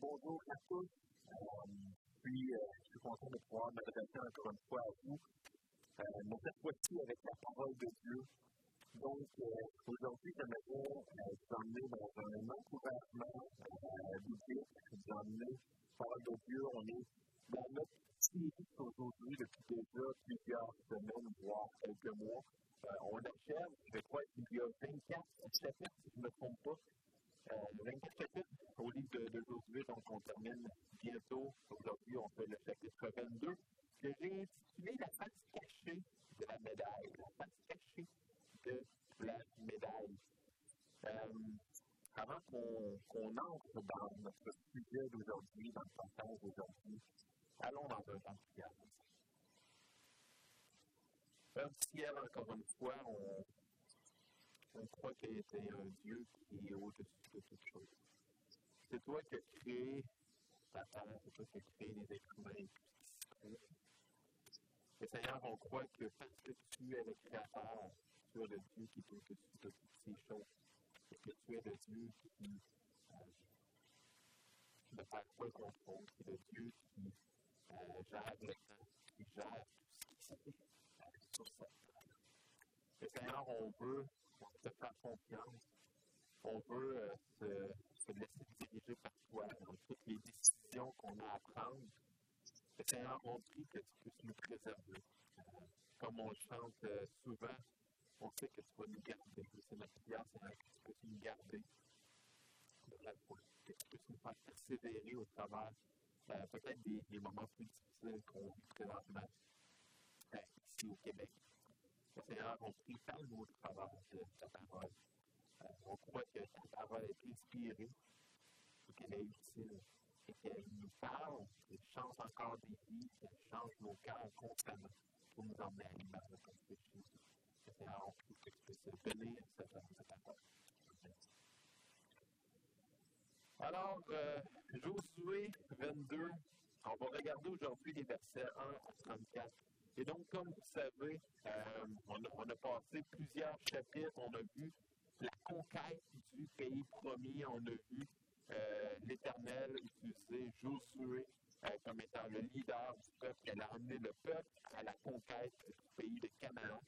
bonjour à tous. Euh, puis, euh, je suis content de pouvoir m'adresser encore une fois à vous. Euh, mais cette fois-ci avec la parole de Dieu. Donc, euh, aujourd'hui, j'aimerais vous emmener dans un encouragement biblique, vous emmener parole de Dieu. On est dans notre série aujourd'hui depuis déjà plusieurs semaines, voire quelques mois. on achève, je crois qu'il y a 24 chapitres, si je ne me trompe pas. 24 chapitres au livre d'aujourd'hui, donc on termine bientôt. Aujourd'hui, on fait le chapitre 22, que j'ai intitulé La face cachée de la médaille. La face cachée de la médaille. Euh, avant qu'on entre dans notre sujet d'aujourd'hui, dans le passage d'aujourd'hui, allons dans un temps de prière. Père ciel, encore une fois, on, on croit qu'il était un Dieu qui est au-dessus de toutes choses. C'est toi qui as créé la terre, c'est toi qui as créé les êtres humains. Et Seigneur, on croit que parce que tu es le créateur, tu es le Dieu qui est au-dessus de toutes ces choses. Et que tu es le Dieu qui ne perd pas le contrôle, qui est le Dieu qui euh, gère le temps, qui gère tout ce qui euh, sur cette terre. Et Seigneur, on veut te faire confiance. On veut euh, se, se, laisser diriger par toi dans toutes les décisions qu'on a à prendre. Et Seigneur, on prie que tu puisses nous préserver. Euh, comme on chante euh, souvent, on sait que tu vas nous garder. C'est notre prière, Seigneur, que tu puisses nous garder de la que tu puisses nous faire persévérer au travers peut-être des, moments plus difficiles qu'on vit présentement ici au Québec. Seigneur, on prie, parle-nous au travers de ta parole. Euh, on croit que ta parole est inspirée qu'elle est utile et qu'elle nous parle, qu'elle change encore des vies, qu'elle change nos cœurs constamment pour nous emmener à l'image de ton péché. Seigneur, on prie que tu puisses cette, cette parole. Alors, euh, Josué 22, on va regarder aujourd'hui les versets 1 à 34. Et donc, comme vous savez, euh, on, a, passé plusieurs chapitres, on a vu la conquête du pays promis, on a vu euh, l'Éternel utiliser Josué euh, comme étant le leader du peuple, elle a amené le peuple à la conquête du pays de Canaan.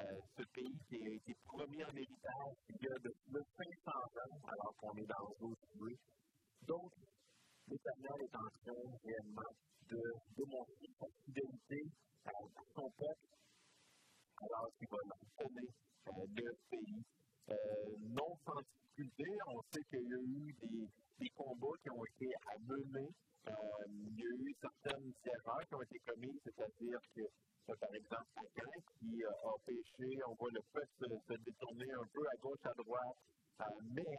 Euh, ce pays qui a été promis en héritage il y a de plus de 500 ans, alors qu'on est dans Josué. Donc, l'Éternel est en train réellement de démontrer sa fidélité son alors qu'il va leur donner euh, le pays. Euh, non difficulté, on sait qu'il y a eu des, combats qui ont été à mener. Euh, il y a eu certaines erreurs qui ont été commises, c'est-à-dire que, par exemple, Agan qui euh, a péché, on voit le peuple se, détourner un peu à gauche, à droite, euh, mais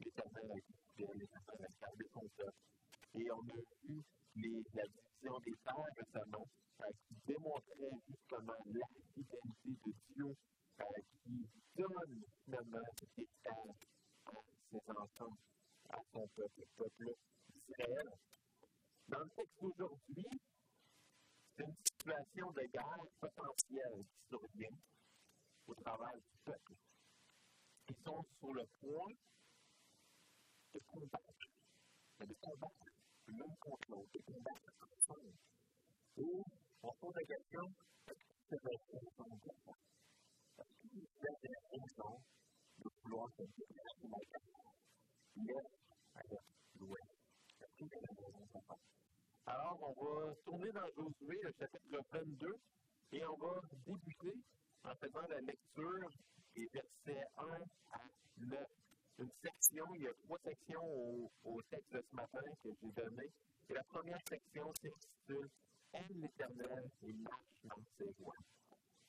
l'Éternel a gardé son peuple. Et on a vu les, la division des terres récemment, qui démontrait justement la fidélité de Dieu qui donne finalement cet héritage à ses enfants, à son peuple, le peuple d'Israël. Dans le texte d'aujourd'hui, c'est une situation de guerre potentielle qui survient au travers du peuple. Ils sont sur le point de combattre, de combattre l'un contre l'autre, de combattre ensemble. Et on pose la question, est-ce c'est vrai ensemble Parce que vous avez la raison de vouloir se dire que la à l'ouest. Est-ce raison alors, on va tourner dans Josué, le chapitre 22, et on va débuter en faisant la lecture des versets 1 à 9 une section, il y a trois sections au, au texte de ce matin que j'ai donné. Et la première section s'intitule Aime l'Éternel et marche dans ses voies.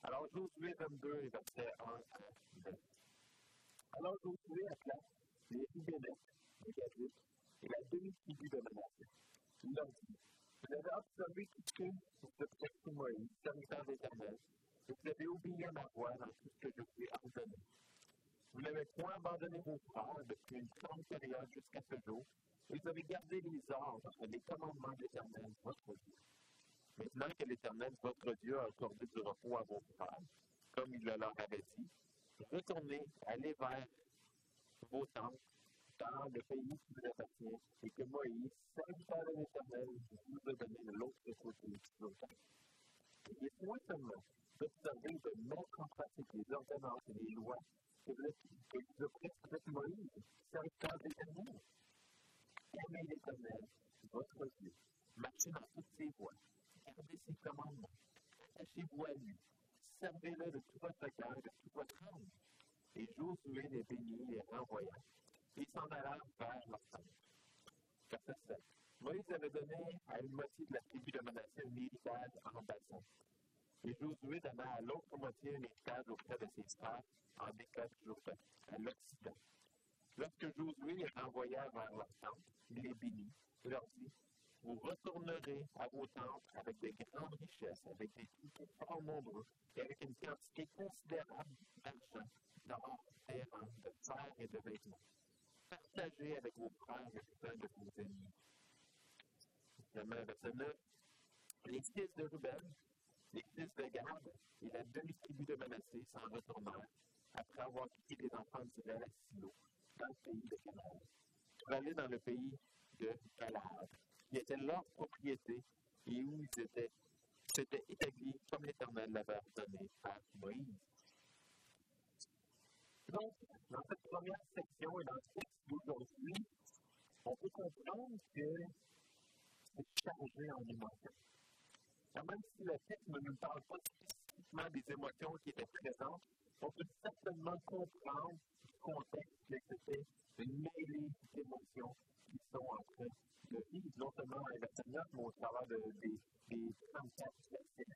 Alors, Josué 22, verset 1 à 9. Alors, Josué appela les Rubénettes, les Gadites et la demi-tribu de Manassé. Il leur dit Vous avez observé tout ce que vous êtes sous Moïse, serviteur d'Éternel, et vous avez obéi à ma voix dans tout ce que je vous ai ordonné. Vous n'avez point abandonné vos frères depuis une grande période jusqu'à ce jour, vous avez gardé les ordres et les commandements de l'Éternel, votre Dieu. Maintenant que l'Éternel, votre Dieu, a accordé du repos à vos frères, comme il le leur avait dit, retournez, allez vers vos tentes, dans le pays qui vous appartient, et que Moïse, serviteur de l'Éternel, vous a donné de l'autre côté du. Et moi seulement d'observer, de mettre en pratique les ordonnances et les lois prescrites Moïse, serviteur de l'Éternel. Aimez l'Éternel, votre Dieu, marchez dans toutes ses voies, gardez ses commandements, attachez-vous à lui, servez-le de tout votre cœur de toute votre âme. Et Josué les bénit, les renvoya. Ils s'en allèrent vers leur tente. Verset 7. Moïse avait donné à une moitié de la tribu de Manassé un héritage en bassin. Et Josué donna à l'autre moitié un héritage auprès de ses frères en Jourdain, à l'Occident. Lorsque Josué les renvoya vers leur tente, il les bénit leur dit vous retournerez à vos tentes avec de grandes richesses, avec des troupeaux fort nombreux et avec une quantité considérable d'argent, d'or, de fer et de vêtements. Partagez avec vos frères et les de vos ennemis. Finalement, verset 9. Les fils de Ruben, les fils de Gad et la demi-tribu de Manassé s'en retournèrent après avoir quitté les enfants d'Israël à Silo, dans le pays de Canaan, pour aller dans le pays de Galade qui était leur propriété et où ils étaient, s'étaient établis comme l'Éternel l'avait ordonné à Moïse. Donc, dans cette première section et dans le texte d'aujourd'hui, on peut comprendre que c'est chargé en même si le texte ne nous parle pas spécifiquement des émotions qui étaient présentes, on peut certainement comprendre du contexte que c'était une d'émotions qui sont en train de vivre, non seulement à Seigneur, mais au travers de, des, des 34 versets.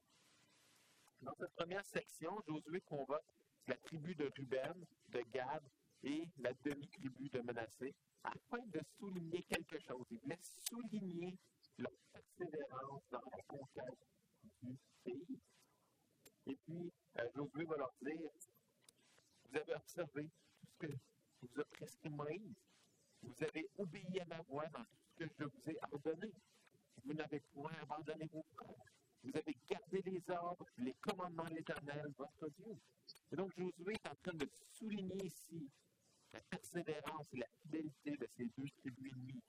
Dans cette première section, Josué convoque la tribu de Ruben, de Gad et la demi-tribu de Manassé afin de souligner quelque chose. Il voulait souligner leur persévérance dans la conquête du pays. Et puis, euh, Josué va leur dire, vous avez observé tout ce que vous a prescrit Moïse. Vous avez obéi à ma voix dans tout ce que je vous ai ordonné. Vous n'avez point abandonné vos frères. Vous avez gardé les ordres, les commandements de l'Éternel, votre Dieu. Et donc, Josué est en train de souligner ici la persévérance et la fidélité de ces deux tribus ennemies.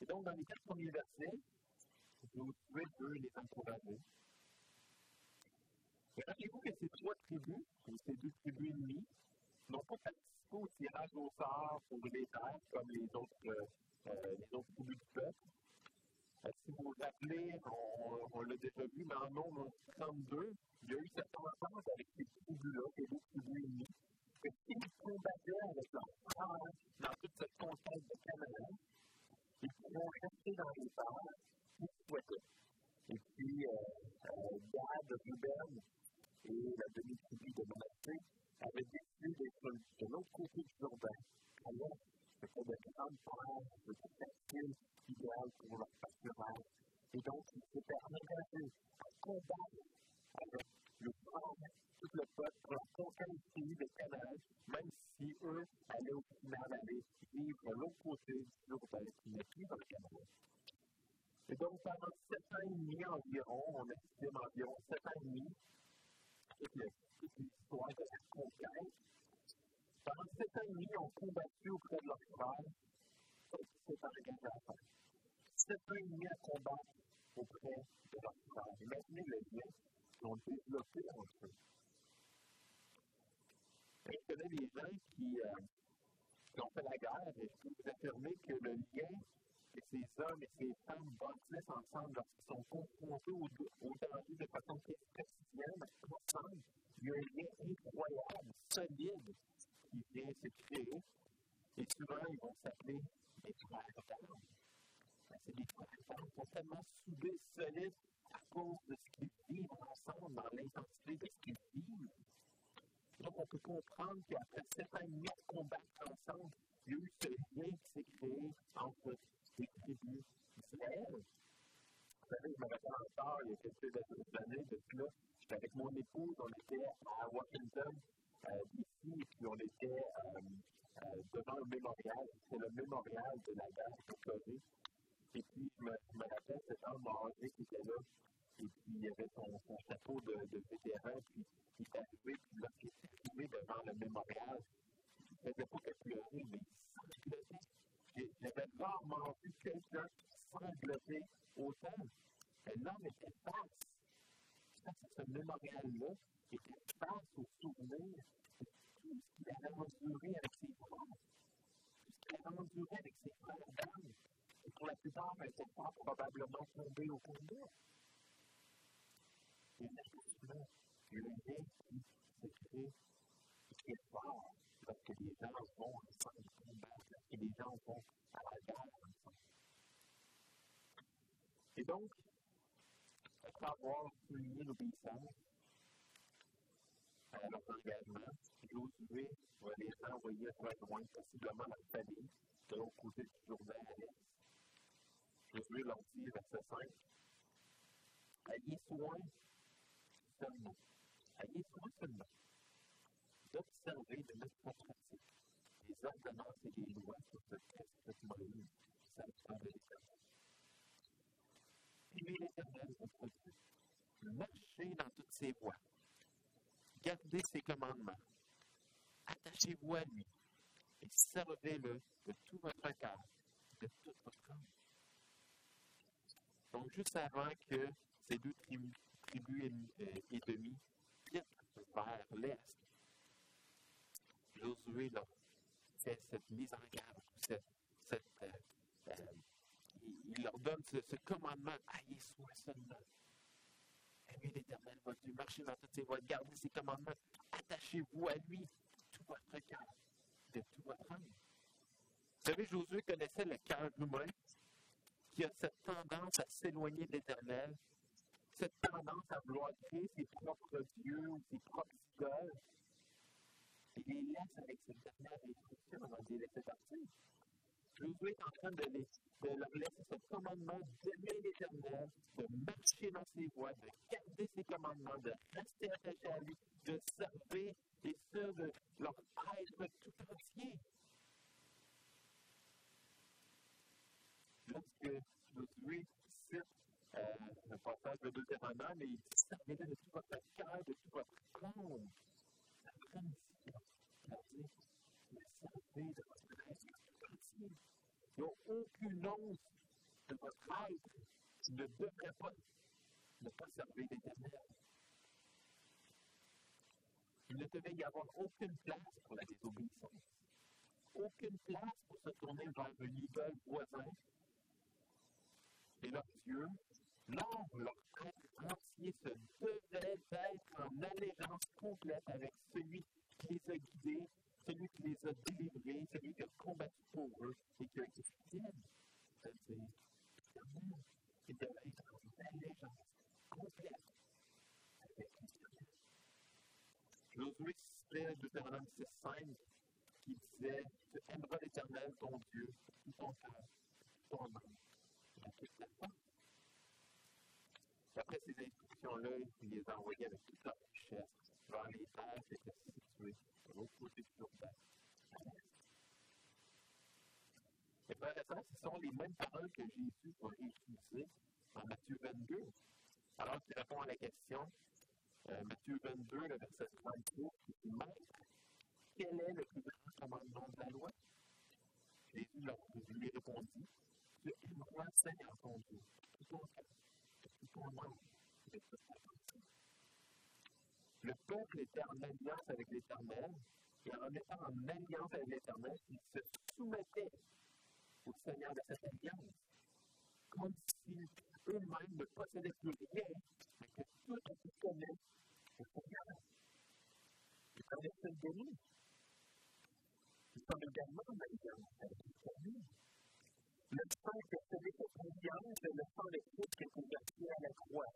Et donc, dans les quatre premiers versets, Josué veut les encourager. Et rappelez-vous que ces trois tribus, ou ces deux tribus ennemies, n'ont pas participé au tirage au sort pour les terres comme les autres, euh, les autres tribus du peuple. Euh, si vous vous rappelez, on, on l'a déjà vu, mais en nombre 32, il y a eu cette entente avec ces tribus-là, ces deux tribus ennemies, que s'ils combattaient avec leur dans toute cette conquête de Canada, ils pourront rester dans les terres s'ils souhaitaient. Et puis, euh, euh, Gad, Ruben et la demi-tribu de Manassé avait décidé d'être de l'autre côté du Jourdain. Alors, c'était de grandes terres, de facile, idéal pour leur pâturage. Et donc, ils s'étaient engagés à combattre avec le peuple, tout le peuple, pour conquête du pays de Canaan, même si eux allaient au final aller vivre de l'autre côté du n'est plus dans le Canada. Et donc, pendant sept ans et demi environ, on estime environ sept ans et demi, toute l'histoire de la conquête. Pendant sept ans et demi, ils ont combattu auprès de leur frère, ce qui s'est engagé à faire. Sept ans et demi à combattre auprès de leur frère. Imaginez le lien qu'ils ont développé eux. Je connais des gens qui, euh, qui ont fait la guerre et peux vous affirmer que le lien que ces hommes et ces femmes bâtissent ensemble lorsqu'ils sont confrontés aux, aux dangers de façon quotidienne, ensemble, il y a un lien incroyable, solide, qui vient se créer. Et souvent, ils vont s'appeler des frères d'armes. C'est des frères d'armes qui sont tellement soudés, solides à cause de ce qu'ils vivent ensemble, dans l'intensité de ce qu'ils vivent. Donc, on peut comprendre qu'après sept ans et de combattre ensemble, il y a eu ce lien qui s'est créé entre les tribus d'Israël. Vous savez, je me rappelle encore, il y a quelques années de cela, j'étais avec mon épouse, on était à Washington, euh, ici, et puis on était euh, euh, devant le mémorial. C'est le mémorial de la guerre de Corée. Et puis, je me, je me rappelle cet homme âgé qui était là, et puis il y avait son, son de, de vétéran, puis il est arrivé, puis lorsqu'il s'est arrivé devant le mémorial, ne faisait pas que pleurer, mais. J'avais rarement vu quelqu'un sangloter autant. L'homme était face, face à ce mémorial-là, était face au souvenir de tout ce qu'il avait enduré avec ses frères, tout ce qu'il avait enduré avec ses frères d'âme. Et pour la plupart, ben, ses frères probablement tombés au combat. Et là, le lien qui se crée, qui est fort, parce que les gens vont ensemble combattre, et les gens vont à la guerre ensemble. Et donc, après avoir souligné l'obéissance à leur engagement, Josué va les envoyer rejoindre possiblement leur famille de l'autre côté du Jourdain à l'est. Josué leur dit, verset 5, Ayez soin seulement, ayez soin seulement d'observer de mettre en pratique les ordonnances et les lois sur ce texte de Moïse, serviteur de l'Éternel. Aimez l'Éternel, votre Dieu. Marchez dans toutes ses voies. Gardez ses commandements. Attachez-vous à lui et servez-le de tout votre cœur, de toute votre âme. Donc, juste avant que ces deux tribus, tribus et demi quittent vers l'Est, Josué leur fait cette mise en garde, euh, euh, il leur donne ce, commandement, ayez soin seulement. Aimez l'Éternel, votre Dieu, marchez dans toutes ses voies, gardez ses commandements, attachez-vous à lui, tout votre cœur, de tout votre âme. Vous savez, Josué connaissait le cœur humain qui a cette tendance à s'éloigner de l'Éternel, cette tendance à vouloir créer ses propres dieux ou ses propres idoles. Il les laisse avec cette dernière instruction avant de les laisser partir. Josué est en train de, les, de leur laisser ce commandement d'aimer l'Éternel, de marcher dans ses voies, de garder ses commandements, de rester attaché à lui, de servir et ce, de leur être tout entier. Lorsque Josué cite euh, le passage de Deutéronome, et il dit de tout votre cœur, de tout votre âme. Ça prend ici, c'est-à-dire, le servir de votre être entier. Il n'y a aucune once de votre qui ne devrait pas ne pas servir l'Éternel. Il ne devait y avoir aucune place pour la désobéissance, aucune place pour se tourner vers un idole voisin. Et leur Dieu, non, leur être entier se devait être en allégeance complète avec celui qui les a guidés, celui qui les a délivrés, celui qui a combattu pour eux et qui a été fidèle. C'est-à-dire, il devait être en allégeance complète avec l'éternel. Josué Deutéronome 6.5 qui disait Tu aimeras l'éternel, ton Dieu, tout ton cœur, ton âme, de toute ta force. Après ces instructions-là, il les a envoyées avec toute leur richesse vers les terres qui étaient situées de l'autre côté du Jourdain. Et et sœurs, ce sont les mêmes paroles que Jésus va utiliser en Matthieu 22. Alors qu'il répond à la question, euh, Matthieu 22, le verset 33, qui dit Maître, quel est le plus grand commandement de la loi Jésus lui répondit Tu aimeras Seigneur ton Dieu. Le peuple était en alliance avec l'Éternel, et en étant en alliance avec l'Éternel, il se soumettait au Seigneur de cette alliance, comme si eux-mêmes ne possédaient plus rien, mais que tout appartenait au Seigneur. Ils connaissaient le béni. Ils sont également en alliance avec l'Éternel. Le sang que celui qui est alliance est le sang de Christ qui est versé à la croix.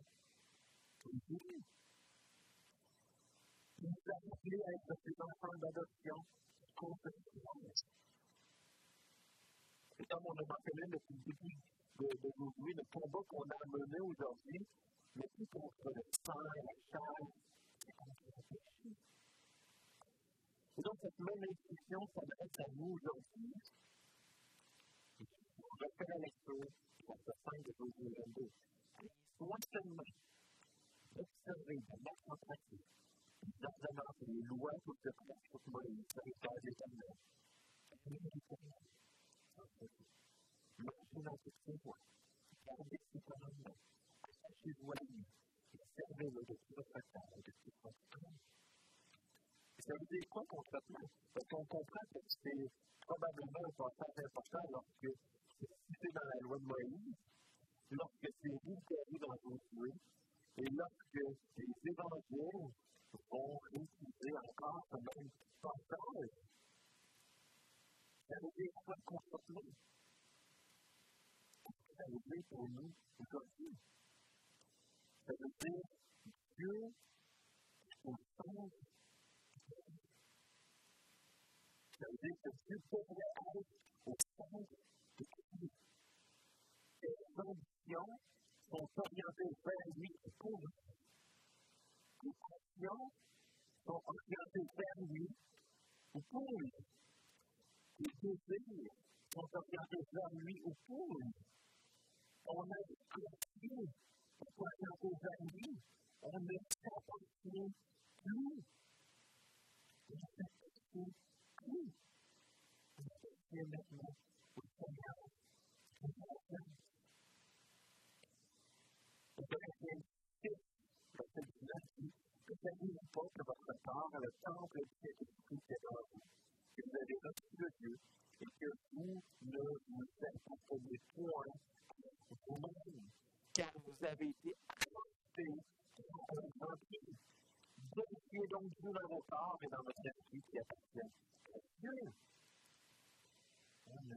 Il nous a appelés à être ses enfants d'adoption contre le Et comme on a mentionné depuis le début d'aujourd'hui, le combat qu'on a mené aujourd'hui n'est plus contre le sang et la chair, mais contre le péché. Et donc, cette même instruction s'adresse à nous aujourd'hui. Je fais la lecture pour ce 5 de Josué 22. Soyez seulement d'observer, de mettre en pratique les ordonnances et les lois pour se prendre pour Moïse, gardez attachez-vous à lui, et servez-le de tout votre et de comprend que c'est probablement un important c'est dans la loi de Moïse, lorsque c'est réitéré dans Josué, et lorsque les évangiles vont réutiliser encore ce même passage. Ça veut dire quoi concrètement? Qu'est-ce que ça veut dire pour nous aujourd'hui? Ça veut dire Dieu au centre Ça veut dire que Dieu devrait être au centre de tout. Ambitions sont orientées vers lui pour lui. Les passions sont orientées vers lui ou pour lui. Désirs sont orientés vers lui ou pour lui. On a pour. On ne plus. On s'appartient plus. On maintenant au Seigneur. 6, verset 19 dit Ne savez-vous pas que votre corps le temple du Saint-Esprit qui est vous, que vous avez reçu de Dieu et que vous ne vous appartenez point vous-même, car vous avez été achetés par un grand prix. Vérifiez donc Dieu dans vos corps et dans votre esprit qui appartient à Dieu. On ne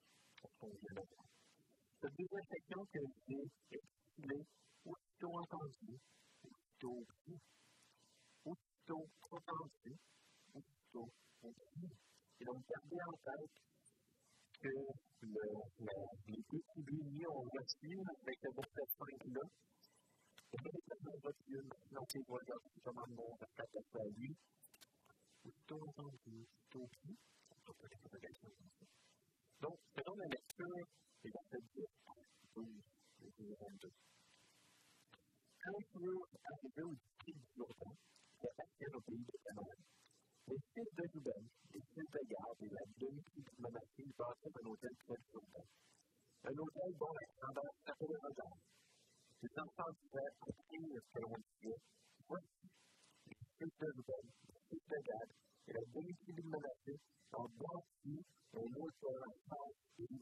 cette deuxième section que j'ai intitulée Aussitôt entendu, aussitôt aussitôt aussitôt. Et donc, gardez en tête que le, le, avec le verset 5 là. Et bien, les ont reçu dans ces voyages qui commandent mon verset à lui. Aussitôt entendu, aussitôt aussitôt entendu. Donc, selon la lecture des versets 10 à 12 et 22. Quand au district du Jourdain, qui appartient au pays de les fils de Ruben, les fils de Gad et la demi-tribu de un hôtel dont la grandeur. Les enfants les de Ruben, les et la de Manassé ont bâti un hôtel en face du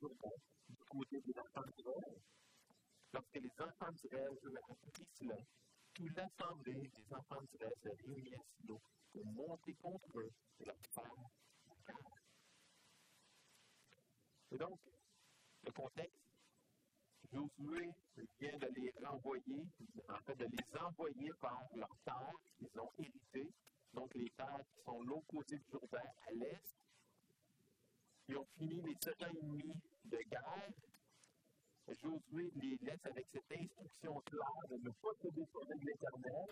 Jourdain du côté des enfants d'Israël. Lorsque les enfants d'Israël eurent cela, toute l'assemblée des enfants d'Israël se réunit à Silo pour monter contre eux et leur faire la guerre. Et donc, le contexte, Josué vient de les renvoyer, en fait de les envoyer par leur terre qu'ils ont hérité, donc les terres qui sont côté du Jourdain à l'est, ils ont fini les sept ans et demi de guerre. Josué les laisse avec cette instruction claire de ne pas se détourner de l'Éternel.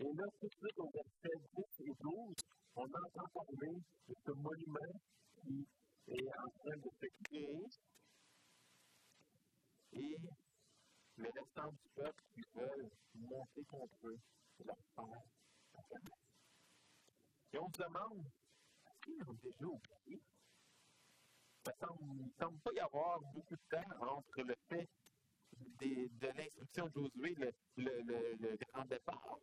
Et là, tout de suite, au verset 10 et 12, on entend parler de ce monument qui est en train de se créer. Et les restants du peuple qui veulent monter contre eux leur. Et on se demande, est-ce qu'ils ont déjà oublié? Il ne semble pas y avoir beaucoup de temps entre le fait de l'instruction de Josué, le, le, le, le, grand départ.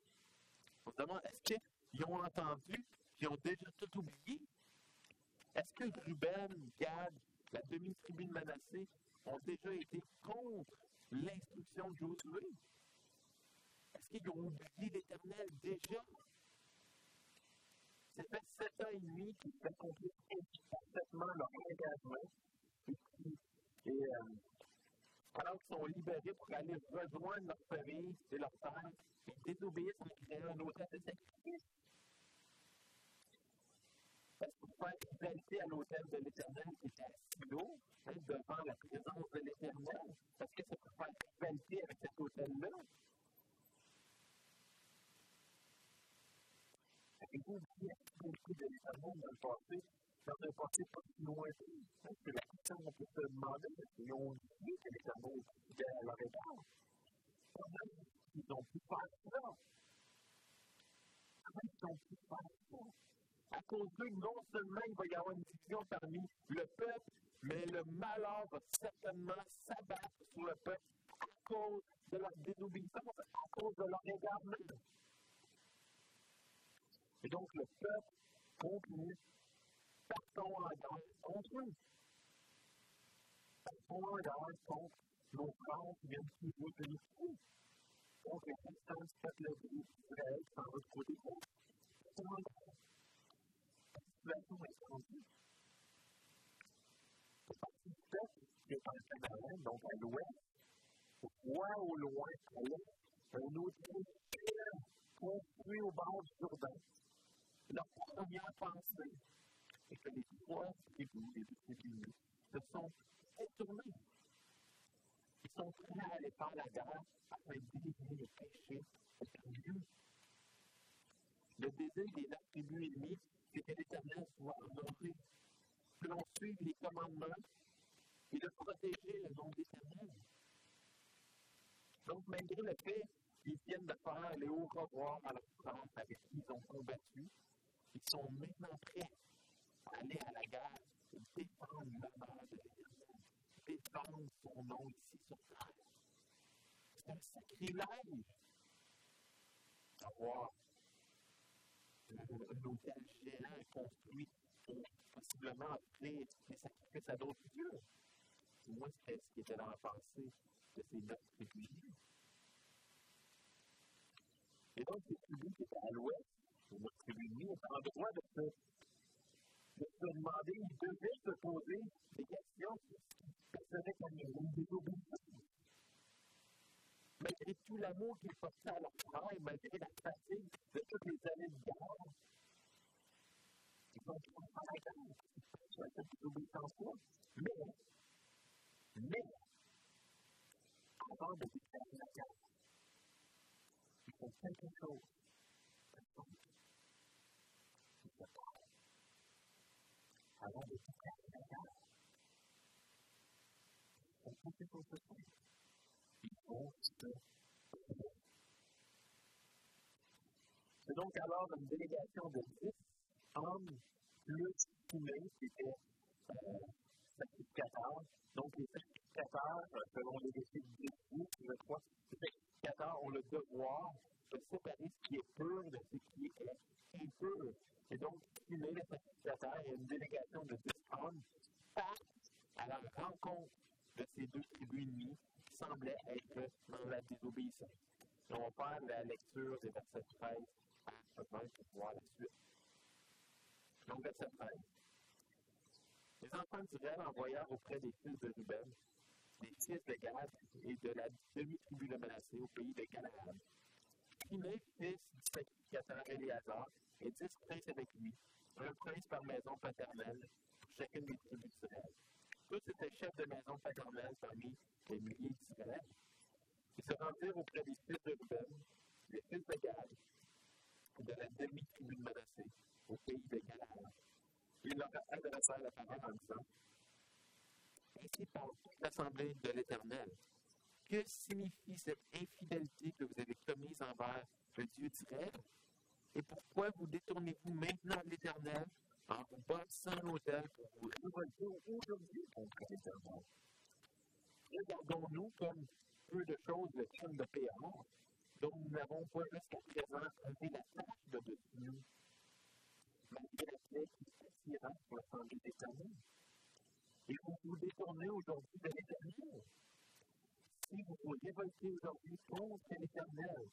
On se demande, est-ce qu'ils ont entendu, qu'ils ont déjà tout oublié? Est-ce que Ruben, Gad, la demi-tribu de Manassé? Ont déjà été contre l'instruction de Josué? Est-ce qu'ils ont oublié l'Éternel déjà? Ça fait sept ans et demi qu'ils accomplissent parfaitement leur engagement et euh, alors qu'ils sont libérés pour aller rejoindre leur famille et leur terre, ils désobéissent en créant un hôtel de. Parce que faire fidélité à l'hôtel de l'Éternel qui était à Silo, hein, devant la présence de l'Éternel, parce que c'est pour faire rivalité avec cet hôtel-là. Avez-vous oublié la fidélité de l'Éternel dans le passé, dans un passé pas si lointain? C'est la question qu'on peut se demander, ils ont oublié que l'Éternel était à leur égard. Ils ont pu faire ça. Comment ils ont pu faire ça? À cause d'eux, non seulement il va y avoir une division parmi le peuple, mais le malheur va certainement s'abattre sur le peuple à cause de leur désobéissance, à cause de leur égarement. Et donc le peuple continue, partons en guerre contre eux. Partons en guerre contre nos frères qui viennent toujours de nous. Donc les instances le d'Israël sans l'autre côté. Situation est C'est parti du peuple qui est en Canaan, donc à l'ouest, on voit au loin, à l'est, un hôtel construit au bord du Jourdain. Leur première pensée est que les trois tribus, les deux tribus, se sont détournés. Ils sont prêts à aller faire la guerre afin d'éliminer le péché de mieux. Le désir des neuf tribus ennemies, que l'Éternel soit honoré, que l'on suive les commandements et de protéger le nom de l'Éternel. Donc, malgré le fait qu'ils viennent de faire les hauts revoirs à leur frère avec qui ils ont combattu, ils sont maintenant prêts à aller à la guerre et défendre l'honneur de l'Éternel, défendre son nom ici sur terre. C'est un sacrilège d'avoir un hôtel géant construit pour possiblement offrir des sacrifices à d'autres dieux. Moi, c'était ce qui était dans la pensée de ces neuf tribus. Et donc, ces tribus qui étaient à l'ouest, neuf tribus étaient en droit de se, de se demander, ils devaient se poser des questions sur ce qui se passait comme une malgré tout l'amour qu'ils portaient à leur frère, malgré la fatigue de toutes les années de guerre, ils ont toujours pas la guerre. Mais, mais, avant de déclarer la guerre, il faut quelque chose. Avant de la. C'est donc alors une délégation de 10 hommes plus humains qui étaient euh, sacrificateurs. Donc les sacrificateurs, euh, selon les récits de je crois, les sacrificateurs ont le devoir de séparer ce qui est pur de ce qui est impur. Et donc, humains, les sacrificateurs et une délégation de 10 hommes partent à la rencontre de ces deux tribus ennemies semblait être dans la désobéissance. Et on faire la lecture des versets 13 à 20 pour voir la suite. Donc, verset 13. Les enfants d'Israël envoyèrent auprès des fils de Ruben, des fils de Gad et de la demi-tribu de Manassé au pays de Canaan. Kiné, fils du sacrificateur Éléazar, et dix princes avec lui, un prince par maison paternelle pour chacune des tribus d'Israël. Tous étaient chefs de maison paternelle parmi les milliers d'Israël. Ils se rendirent auprès des fils de Ruben, des fils de Gad, de la demi-tribu de Manassé, au pays de Canaan. Ils leur adressèrent la parole en disant Ainsi parle toute l'assemblée de l'Éternel. Que signifie cette infidélité que vous avez commise envers le Dieu d'Israël? Et pourquoi vous détournez-vous maintenant de l'Éternel en vous bâtissant un hôtel pour vous révolter aujourd'hui contre l'Éternel? Regardons-nous comme peu de choses le crime de Péor, dont nous n'avons pas jusqu'à présent enlevé la tâche de dessus nous, malgré la paix qui s'attira pour l'Assemblée d'Éternel. Et vous vous détournez aujourd'hui de l'Éternel. Si vous vous révoltez aujourd'hui contre l'Éternel,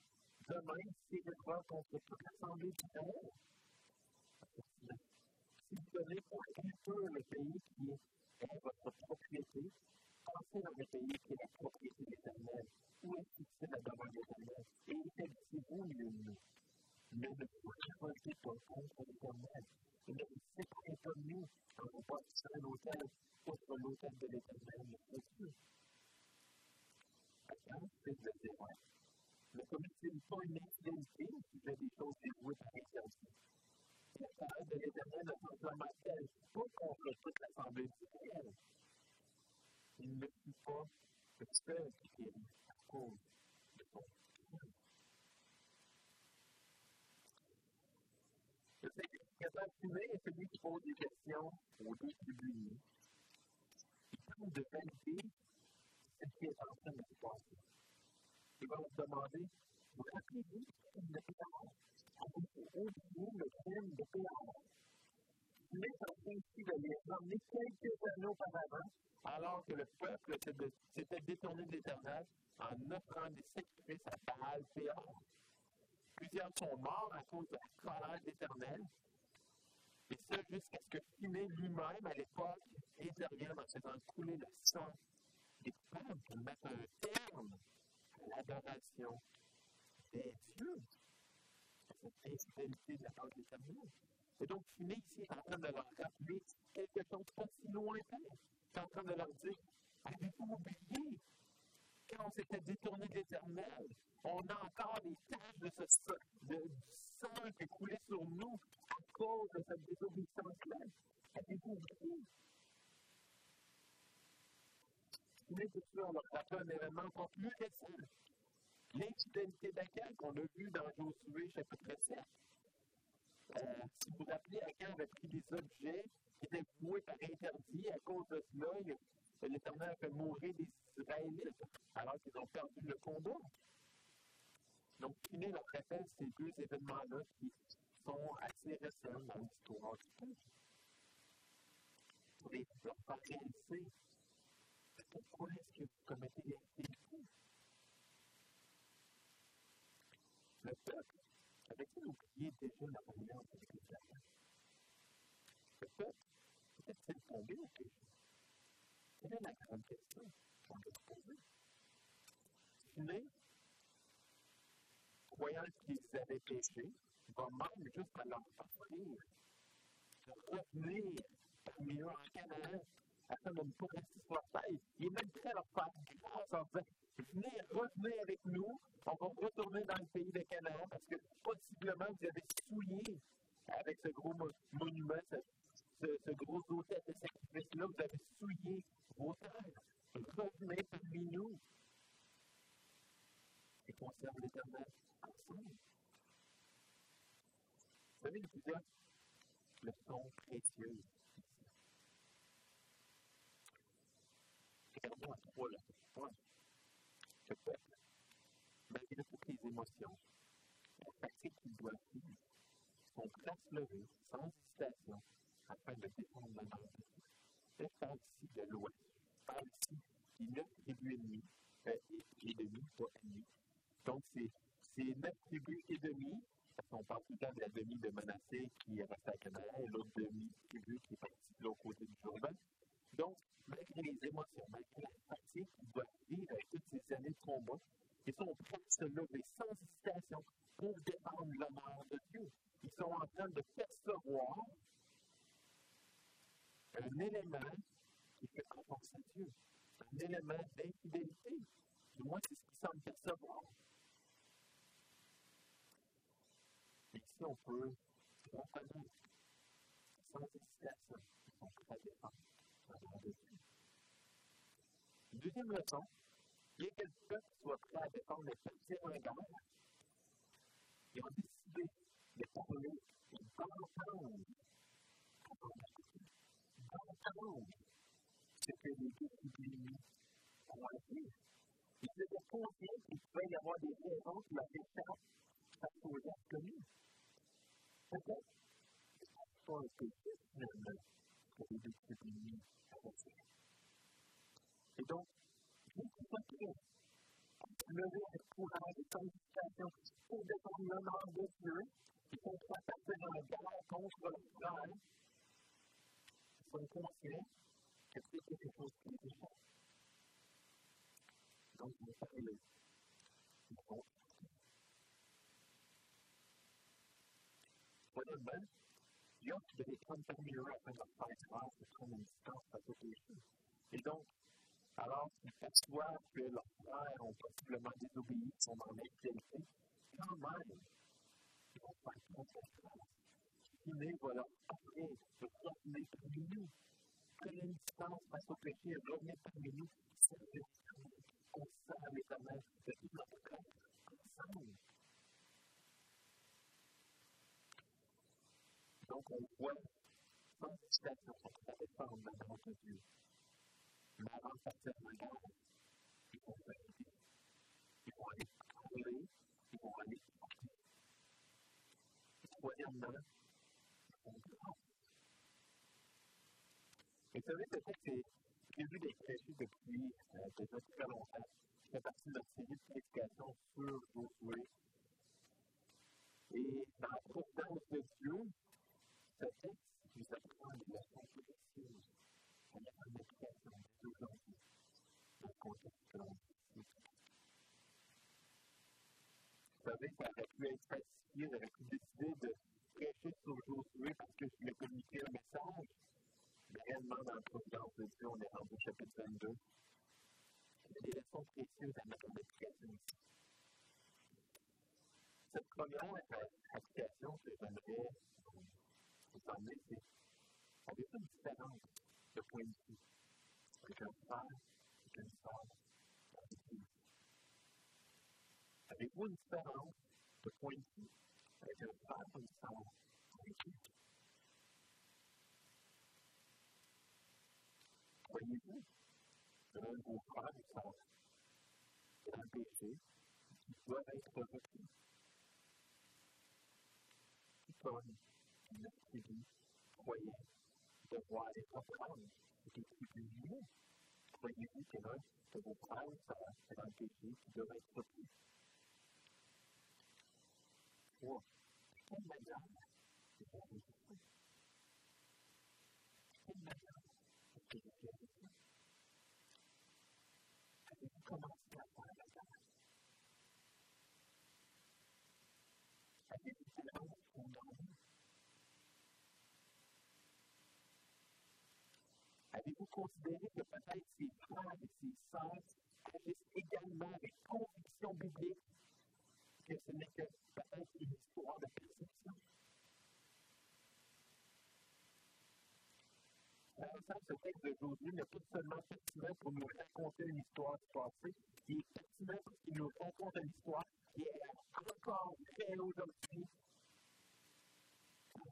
demain, il s'élèvera contre toute l'Assemblée d'Israël. Si vous pour un peu le pays qui est votre propriété, Pensez dans le pays qui est la propriété de l'Éternel. Où est fixée la demeure de l'Éternel? Et établissez-vous milieu de nous. Ne vous révoltez pas contre l'Éternel. Ne vous séparez pas de nous en vous bâtissant un hôtel contre l'hôtel de l'Éternel, notre Dieu. Chacun fait le dire, ne commettez pas une infidélité vous avez des choses dévouées par interdit. La parole de l'Éternel ne s'enflamma-t-elle pas contre toute l'assemblée d'Israël? Il ne fut pas le seul qui périt à cause de son crime. Que Casal Fumé est celui qui pose des questions aux deux tribunaux. Il tente de valider ce qui est en train de se passer. Il va leur demander Vous rappelez-vous de Péor Oubliez le crime de Péor Il est en train ici alors que le peuple s'était détourné de l'Éternel en offrant des sacrifices à Baal Péor. Plusieurs sont morts à cause de la colère de l'Éternel. Et ça jusqu'à ce que Finé lui-même, à l'époque, intervienne en faisant couler le sang des femmes pour mettre un terme l'adoration des dieux, cette infidélité de la part de l'Éternel. Et donc, Finé ici est en train de leur rappeler quelque chose pas si lointain. Il est en train de leur dire Avez-vous oublié quand on s'était détourné de l'Éternel On a encore des taches de ce sang qui coulait sur nous à cause de cette désobéissance-là? Avez-vous oublié? Mais c'est sûr, on leur un événement encore plus récent. L'infidélité d'Akan qu'on a vu dans Josué chapitre 7. Euh, si vous vous rappelez, Akan avait pris des objets qui étaient voués par interdit. À cause de cela, l'Éternel a fait mourir des Israélites alors qu'ils ont perdu le combat. Donc, Kiné leur rappelle ces deux événements-là qui sont assez récents dans l'histoire du peuple. Les, leur faire réaliser pourquoi est-ce que vous commettez des défauts? Le peuple avait-il oublié déjà la alliance avec les Japon? Le peuple péché? Quelle est la grande question qu'on doit se poser? Mais, croyant qu'ils avaient péché, va même jusqu'à leur offrir de revenir parmi eux en Canaan afin de ne pas rester sur leur taille. Il est même prêt à leur faire grâce en disant Venez, revenez avec nous, on va retourner dans le pays de Canaan parce que possiblement vous avez souillé avec ce gros monument, ce, ce, ce gros hôtel de sacrifice-là, vous avez souillé vos terres. Revenez parmi nous et conserve l'éternel ensemble. Vous savez, il y a leçons précieuses regardons à trois là. Ouais. Le peuple, malgré toutes les émotions, la fatigue qu'il doit vivre, à se lever sans hésitation afin de défendre Dieu. Je parle ici l'Ouest. Je parle ici des neuf tribus ennemies, euh, et, demi, pas ennemies. Donc, c'est tribus et demi, parce qu'on parle tout le temps de la demi de Manassé qui est restée à Canaan et l'autre demi-tribu qui est partie de l'autre côté du Jourdain. Donc, malgré les émotions, malgré la fatigue qu'ils doivent vivre avec toutes ces années de combat, ils sont prêts à se lever sans hésitation pour défendre l'honneur de Dieu. Ils sont en train de percevoir un élément qui fait offense à Dieu, un élément d'infidélité. Du moins, c'est ce qu'ils semblent percevoir. Et ici, on peut reconnaître sans hésitation qu'ils sont prêts à défendre. Deuxième leçon, bien que le peuple soit prêt à défendre les en guerre, ils ont décidé de parler et d'entendre d'entendre ce que les. Ils qu'il pouvait y avoir des raisons qui leur échappent. Peut-être que finalement que les publiés et donc, vous pouvez lever avec courage et condition pour défendre l'honneur de Dieu et pour faire passer dans la contre le. Sont conscients que c'est quelque chose qui est donc vous. Bon. Honnêtement, Dieu qui devait de grâce de prendre une distance au péché. Et donc, alors qu'ils perçoivent que leurs frères ont possiblement désobéi, sont dans l'infidélité, quand même, ils vont faire revenir parmi nous. Prenez distance péché revenez parmi nous. Servez sert de tout notre ensemble. Donc, on voit sans hésitation qu'on va défendre la grâce de Dieu. Mais avant de partir de la vont aller parler, ils vont aller écouter. Troisièmement. Et vous savez, peut-être que j'ai vu des prêcher depuis euh, déjà très longtemps. Fait partie de notre série de prédications sur Josué. Et dans la providence de Dieu, ce texte nous apprend des leçons précieuses à mettre en application dès aujourd'hui dans le contexte que l'on vit. Vous savez, ça aurait pu être falsifié, j'aurais pu décider de prêcher sur Josué parce que je voulais communiquer un message. Mais réellement, dans la providence de Dieu, on est rendu au chapitre 22. Il y a des leçons précieuses à mettre en application ici. Cette première application que j'aimerais vous emmener, c'est avez-vous une différence de point de vue avec un frère, avec une sœur, avec une Avez-vous une différence de point de vue avec un frère ou une sœur, avec une L'un de un péché qui être croyait devoir être et qui est mieux. Croyez-vous que vos un péché qui doit être repris. Trois de faire des Quelle manière Avez-vous considéré que peut-être ses frères et ses sœurs agissent également avec conviction biblique que ce n'est que peut-être une histoire de perception? Par exemple, ce texte de Josué n'est pas seulement pertinent pour nous raconter une histoire du passé, il est pertinent parce qu'il nous raconte une histoire qui est encore vraie aujourd'hui. Vous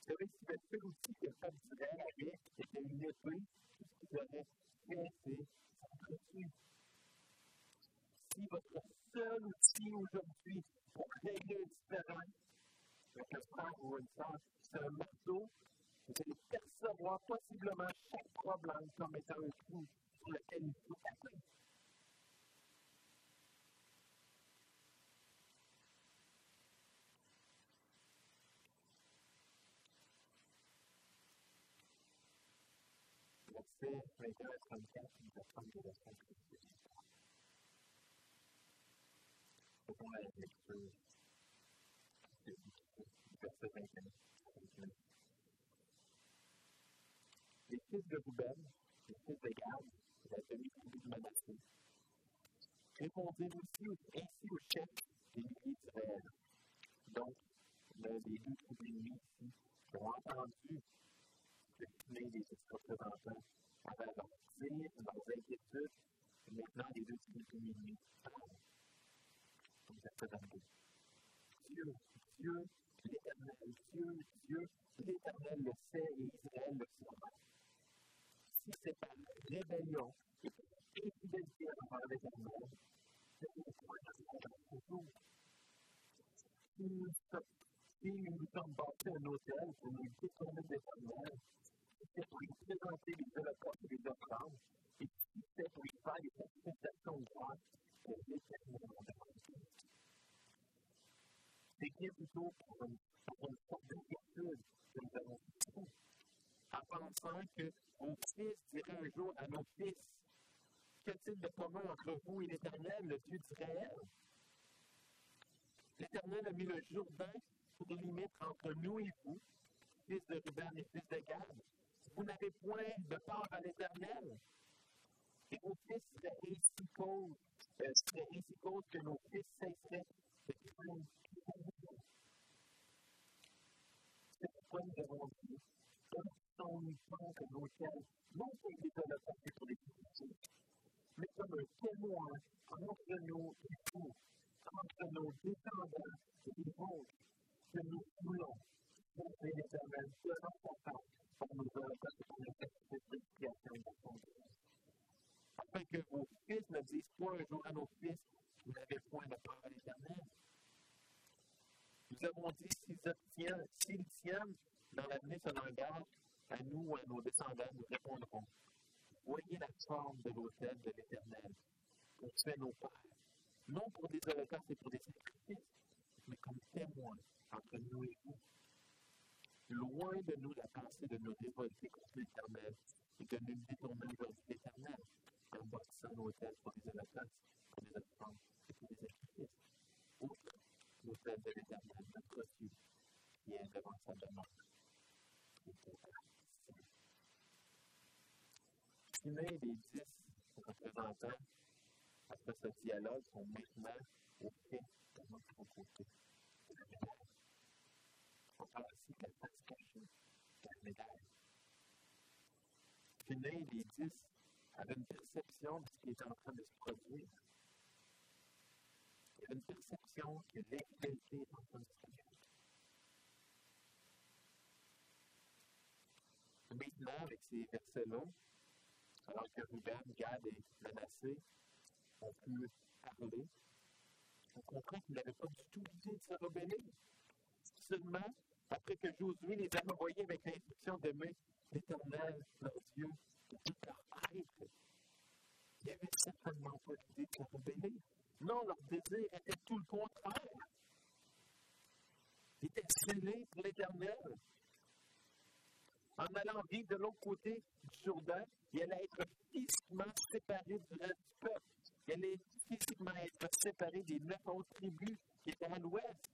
savez, si le seul outil que le peuple d'Israël avait était une épée, tout ce qu'ils auraient fait, c'est s'entretuer. Si votre seul outil aujourd'hui pour régler un différent, avec ou une sœur, c'est un marteau, vous allez percevoir possiblement chaque problème comme étant un coup sur lequel il faut passer. Verset 21 à 34 nous apprend des leçons précieuses. Faisons la lecture verset 21. Les fils de Rouben, les fils de Gad, la demi-tribu de Manassé, répondirent aussi ainsi au chef des milliers d'Israël. Donc, l'un des deux tribus ennemies ici, qui ont entendu le clé des représentants envers leurs désirs, leurs inquiétudes, et maintenant les deux tribus ennemies parlent. Donc, verset 22. Dieu, Dieu l'Éternel, Dieu, Dieu, l'Éternel le sait et Israël le saura. Si c'est par rébellion et infidélité envers l'Éternel, c'est toujours. Si nous, si nous sommes bâtis un hôtel pour nous détourner de l'Éternel, c'est pour y présenter les holocaustes et les offrandes, et si c'est pour y faire des sacrifications droites, c'est l'Éternel bien plutôt pour pour une sorte d'inquiétude que nous avons en pensant que vos fils diraient un jour à nos fils Qu'a-t-il de commun entre vous et l'Éternel, le Dieu d'Israël? L'Éternel a mis le Jourdain pour limite entre nous et vous, fils de Ruben et fils de Gad. Vous n'avez point de part à l'Éternel. Et vos fils seraient ainsi cause, euh, seraient ainsi cause que nos fils cesseraient de Nous avons dit, comme nos pas des holocaustes pour les mais comme un témoin entre nos entre nos et les que nous voulons montrer l'éternel pour nous holocaustes pour la sanctification de. Afin que vos fils ne disent point un jour à nos fils, vous n'avez point de part à l'éternel. Nous avons dit, s'ils tiennent dans l'avenir ce langage, à nous ou à nos descendants, nous répondrons. Voyez la forme de l'autel de l'Éternel, pour tuer nos pères, non pour des holocaustes et pour des sacrifices, mais comme témoins entre nous et vous. Loin de nous la pensée de nous révolter contre l'Éternel et de nous détourner aujourd'hui l'Éternel en bâtissant l'autel pour des holocaustes, pour des offrandes et pour des sacrifices. L'autel de l'Éternel, notre Dieu, qui est devant sa demeure. Estimez les dix représentants après ce dialogue sont maintenant au pied de notre côté. On parle aussi de la face cachée de la médaille. Finet, les dix avaient une perception de ce qui était en train de se produire. Il y avait une perception que l'égalité est en train de se produire. Maintenant, avec ces versets-là, alors que Ruben, Gad et Manassé ont pu parler, on comprend qu'ils n'avaient pas du tout l'idée de se rebeller. Seulement, après que Josué les a envoyés avec l'instruction d'aimer l'Éternel, leur Dieu, de tout leur être, ils n'avaient certainement pas l'idée de se rebeller. Non, leur désir était tout le contraire. Ils étaient scellés pour l'Éternel en allant vivre de l'autre côté du Jourdain, il allait être physiquement séparé du reste du peuple. Il allait physiquement être séparé des neuf autres tribus qui étaient à l'ouest.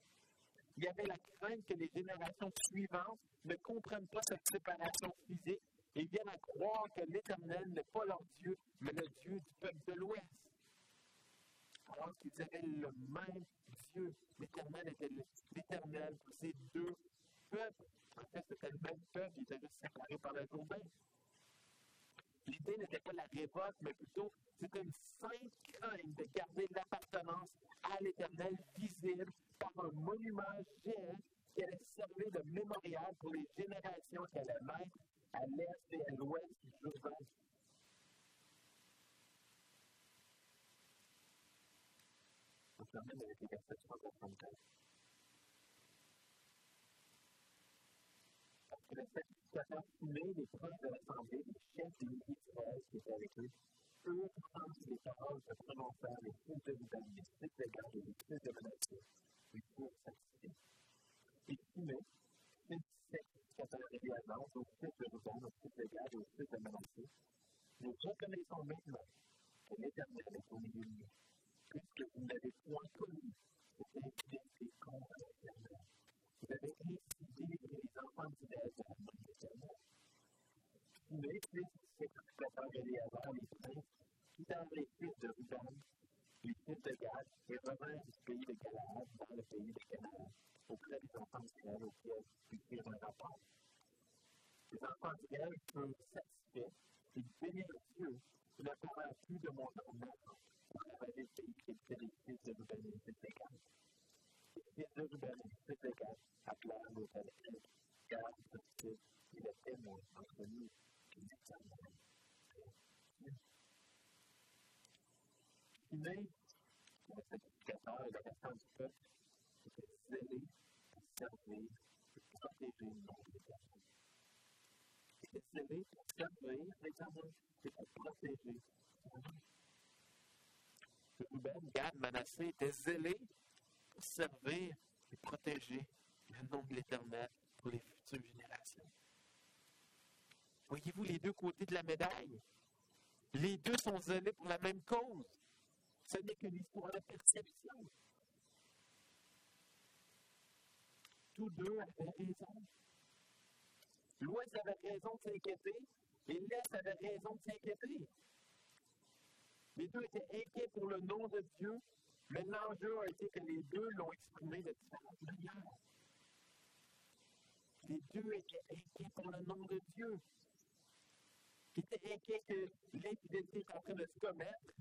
Il y avait la crainte que les générations suivantes ne comprennent pas cette séparation physique et viennent à croire que l'Éternel n'est pas leur Dieu, mais le Dieu du peuple de l'Ouest. Qu'ils avaient le même Dieu. L'Éternel était l'Éternel pour ces deux peuples. En fait, c'était le même peuple, ils étaient juste séparés par le Jourdain. L'idée n'était pas la révolte, mais plutôt c'était une sainte crainte de garder l'appartenance à l'Éternel visible par un monument géant qui allait servir de mémorial pour les générations qui allaient naître à l'est et à l'ouest du Jourdain. Termine avec les versets 334. le sacrificateur fumé, les princes de l'Assemblée, les chefs des milliers d'Israël qui étaient avec eux, eux entendent les paroles se prononcer, les fils de Ruben, les fils de Gad et les fils de Manassé, ils furent sacrifiés. Et fumé, fils du sacrificateur Éléazar, aux fils de Ruben, aux fils de Gad et aux fils de Manassé, nous reconnaissons maintenant que l'Éternel est au milieu de nous, puisque vous n'avez point connu cette infidélité contre l'Éternel. Vous avez délivré les enfants d'Israël de la main de l'Éternel. Les fils du sacrificateur Éléazar, les princes, quittèrent les fils de Ruben, les fils de Gad, et revinrent du pays de Galaad dans le pays de Canaan, auprès des enfants d'Israël auxquels ils firent un rapport. Les enfants d'Israël furent satisfaits, ils bénirent Dieu, qui ne parlera plus de mon nom le qui Ruben et fils Gad. Les fils de Ruben et les fils de Gad appelèrent l'autel car c'est il est témoin entre nous et l'Éternel. Le et le restant du peuple, était zélé servir et protéger le de était zélé pour servir protéger nom. Ruben, Gad, Manassé étaient zélés pour servir et protéger le nom de l'Éternel pour les futures générations. Voyez-vous les deux côtés de la médaille? Les deux sont zélés pour la même cause. Ce n'est qu'une histoire de perception. Tous deux avaient raison. L'Ouest avait raison de s'inquiéter et l'Est avait raison de s'inquiéter. Les deux étaient inquiets pour le nom de Dieu, mais l'enjeu a été que les deux l'ont exprimé de différentes manières. Les deux étaient inquiets pour le nom de Dieu. Ils étaient inquiets que l'infidélité est en train de se commettre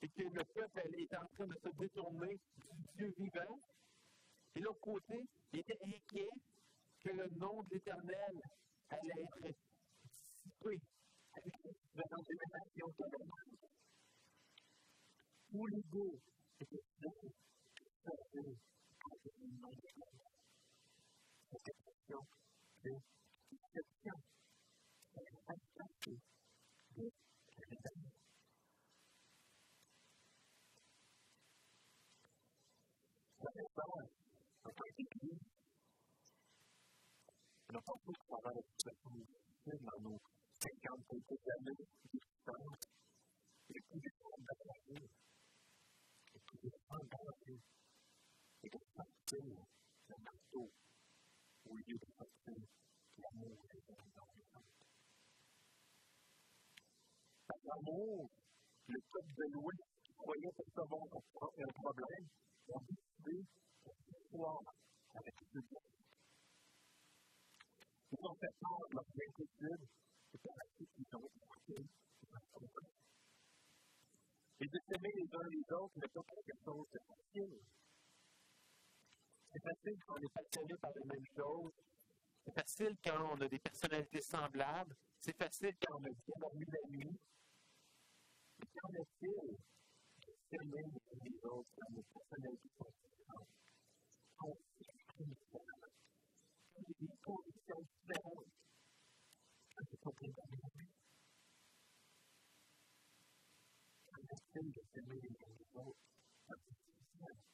et que le peuple est en train de se détourner du Dieu vivant. Et l'autre côté, il était inquiet que le nom de l'Éternel allait être dissipé avec les émanations de la Tous les deux étaient servis avec le nom de l'Éternel. Cette question de déception, elle est de l'Éternel. Ça n'est pas en tant qu'église n'a pas pu travailler avec cette communauté dans nos 50 quelques années. Et puis, des gens d'attaquer, et puis des gens d'enlever, et sortir le marteau au lieu de sortir l'amour et. Par l'amour, le peuple de qui croyait un problème, ont décidé pouvoir avec ce ils ont fait part de la suite, Et de s'aimer les uns les autres n'est pas quelque chose de. C'est facile quand on est passionné par les mêmes choses. C'est facile quand on a des personnalités semblables. C'est facile quand on a bien dormi la nuit. Mais qu'en est-il de s'aimer les uns les autres quand nos personnalités sont différentes? On s'exprime différemment des conditions différentes. Pas très bien. On essaie de s'aimer les uns les autres? C'est difficile.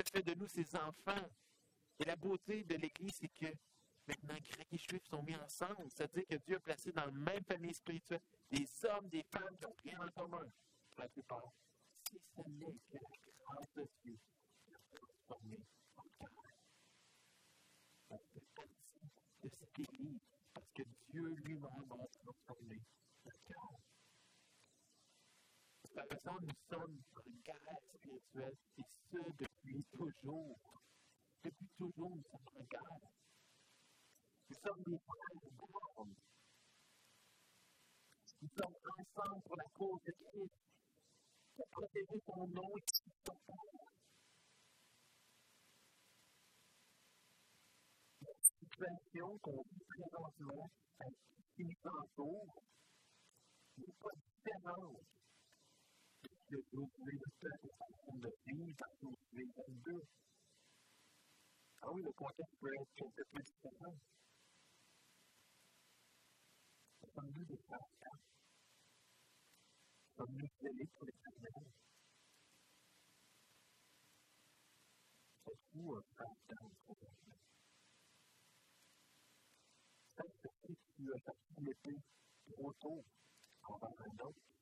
a fait de nous ses enfants. Et la beauté de l'Église, c'est que maintenant, Grecs et Juifs sont mis ensemble. C'est-à-dire que Dieu a placé dans la même famille spirituelle des hommes, des femmes qui ont rien en commun, pour la plupart. Si ce n'est que la grâce de Dieu a transformé de cette Église, parce que Dieu lui-même a transformé le cœur. Exemple, nous sommes en guerre spirituelle, et ce depuis toujours. Depuis toujours, nous sommes en guerre. Nous sommes des frères d'armes. Nous sommes ensemble pour la cause de Christ, pour protéger son nom et son père. situation qu'on vit présentement qui nous entoure n'est pas différente de ce que Josué le peuple est en train de vivre dans Josué 22. Ah oui, le contexte peut être quelque peu différent. Sommes-nous des frères Sommes-nous zélés pour l'éternel Êtes-vous un frère dans le si tu as sorti l'épée trop tôt envers un autre, si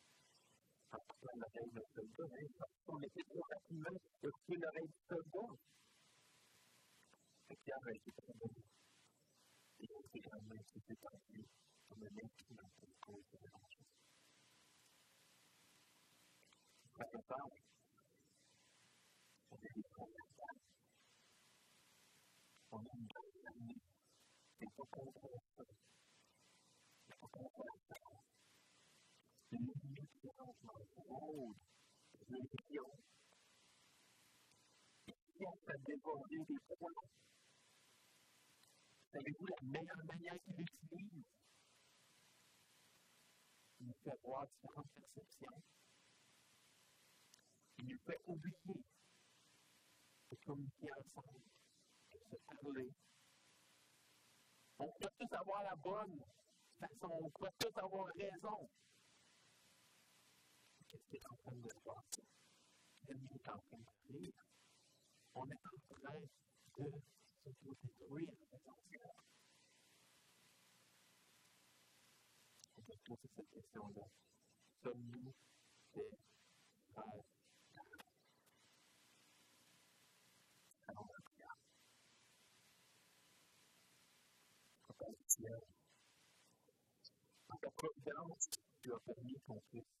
Après la veille de soldat, on était trop rapidement de tuer l'oreille du soldat. Et Pierre a été condamné. Et intégralement été établi comme un instrument pour cause de l'évangile. Quelque part, on est des convertants. On a une bonne qu'on fasse ça. Il faut qu'on fasse ça. Points, Savez-vous la meilleure manière qu'il utilise? Il nous fait voir différentes perceptions. Il nous fait oublier de communiquer ensemble, de se parler. On peut tous avoir la bonne façon, on peut tous avoir raison. Qu'est-ce qui est en train de se passer? L'ennemi est en train de rire. On est en train de se détruire poser cette question-là. Sommes-nous des frères Alors, la prière. Papa du ciel, en ta providence, tu as permis qu'on puisse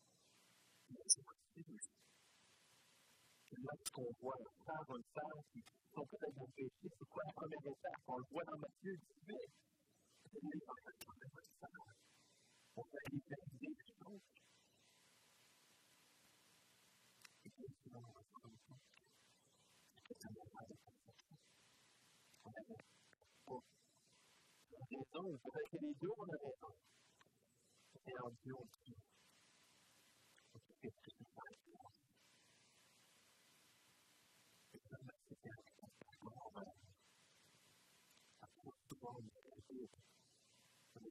Swansea, c'est Québec. Lorsqu'on voit un ou une sœur qui sont peut-être le péché, c'est quoi la première étape? On le voit dans Matthieu 18. C'est les enfants de votre sœur pour réaliser des choses. Et puis, sinon, on va compte que ça pas de perception. On a raison, peut-être que les deux, on a raison. Et en Dieu. On se fait tout ce faire. Et ça, c'est un peu comme on va. Souvent, on est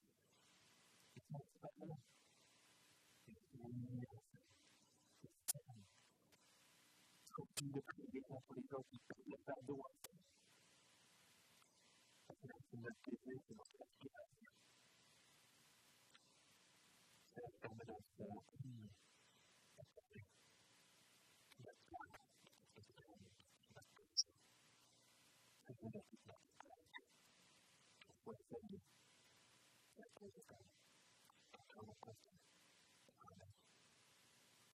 principalement continue de prier contre les gens qui c'est c'est C'est on the first